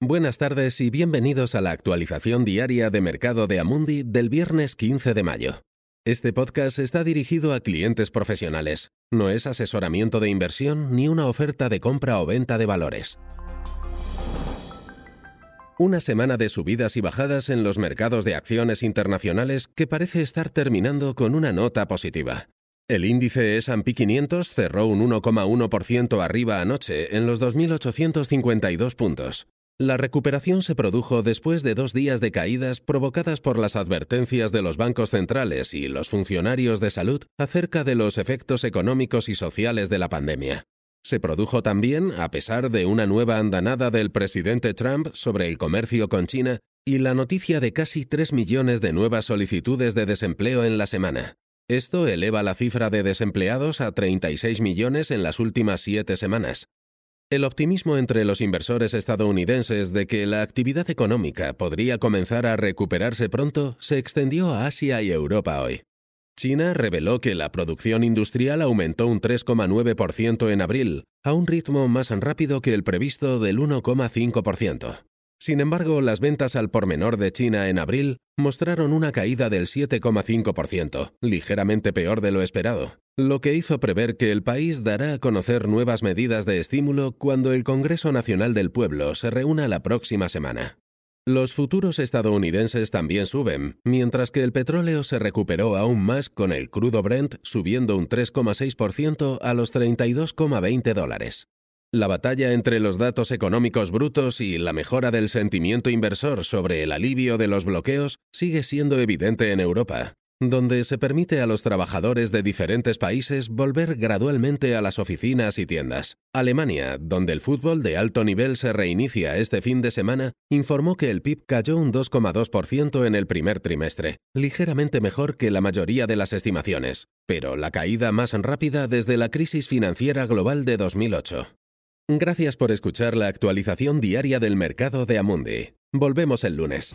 Buenas tardes y bienvenidos a la actualización diaria de mercado de Amundi del viernes 15 de mayo. Este podcast está dirigido a clientes profesionales. No es asesoramiento de inversión ni una oferta de compra o venta de valores. Una semana de subidas y bajadas en los mercados de acciones internacionales que parece estar terminando con una nota positiva. El índice S&P 500 cerró un 1,1% arriba anoche en los 2.852 puntos. La recuperación se produjo después de dos días de caídas provocadas por las advertencias de los bancos centrales y los funcionarios de salud acerca de los efectos económicos y sociales de la pandemia. Se produjo también a pesar de una nueva andanada del presidente Trump sobre el comercio con China y la noticia de casi 3 millones de nuevas solicitudes de desempleo en la semana. Esto eleva la cifra de desempleados a 36 millones en las últimas siete semanas, el optimismo entre los inversores estadounidenses de que la actividad económica podría comenzar a recuperarse pronto se extendió a Asia y Europa hoy. China reveló que la producción industrial aumentó un 3,9% en abril, a un ritmo más rápido que el previsto del 1,5%. Sin embargo, las ventas al por menor de China en abril mostraron una caída del 7,5%, ligeramente peor de lo esperado, lo que hizo prever que el país dará a conocer nuevas medidas de estímulo cuando el Congreso Nacional del Pueblo se reúna la próxima semana. Los futuros estadounidenses también suben, mientras que el petróleo se recuperó aún más con el crudo Brent subiendo un 3,6% a los 32,20 dólares. La batalla entre los datos económicos brutos y la mejora del sentimiento inversor sobre el alivio de los bloqueos sigue siendo evidente en Europa, donde se permite a los trabajadores de diferentes países volver gradualmente a las oficinas y tiendas. Alemania, donde el fútbol de alto nivel se reinicia este fin de semana, informó que el PIB cayó un 2,2% en el primer trimestre, ligeramente mejor que la mayoría de las estimaciones, pero la caída más rápida desde la crisis financiera global de 2008. Gracias por escuchar la actualización diaria del mercado de Amundi. Volvemos el lunes.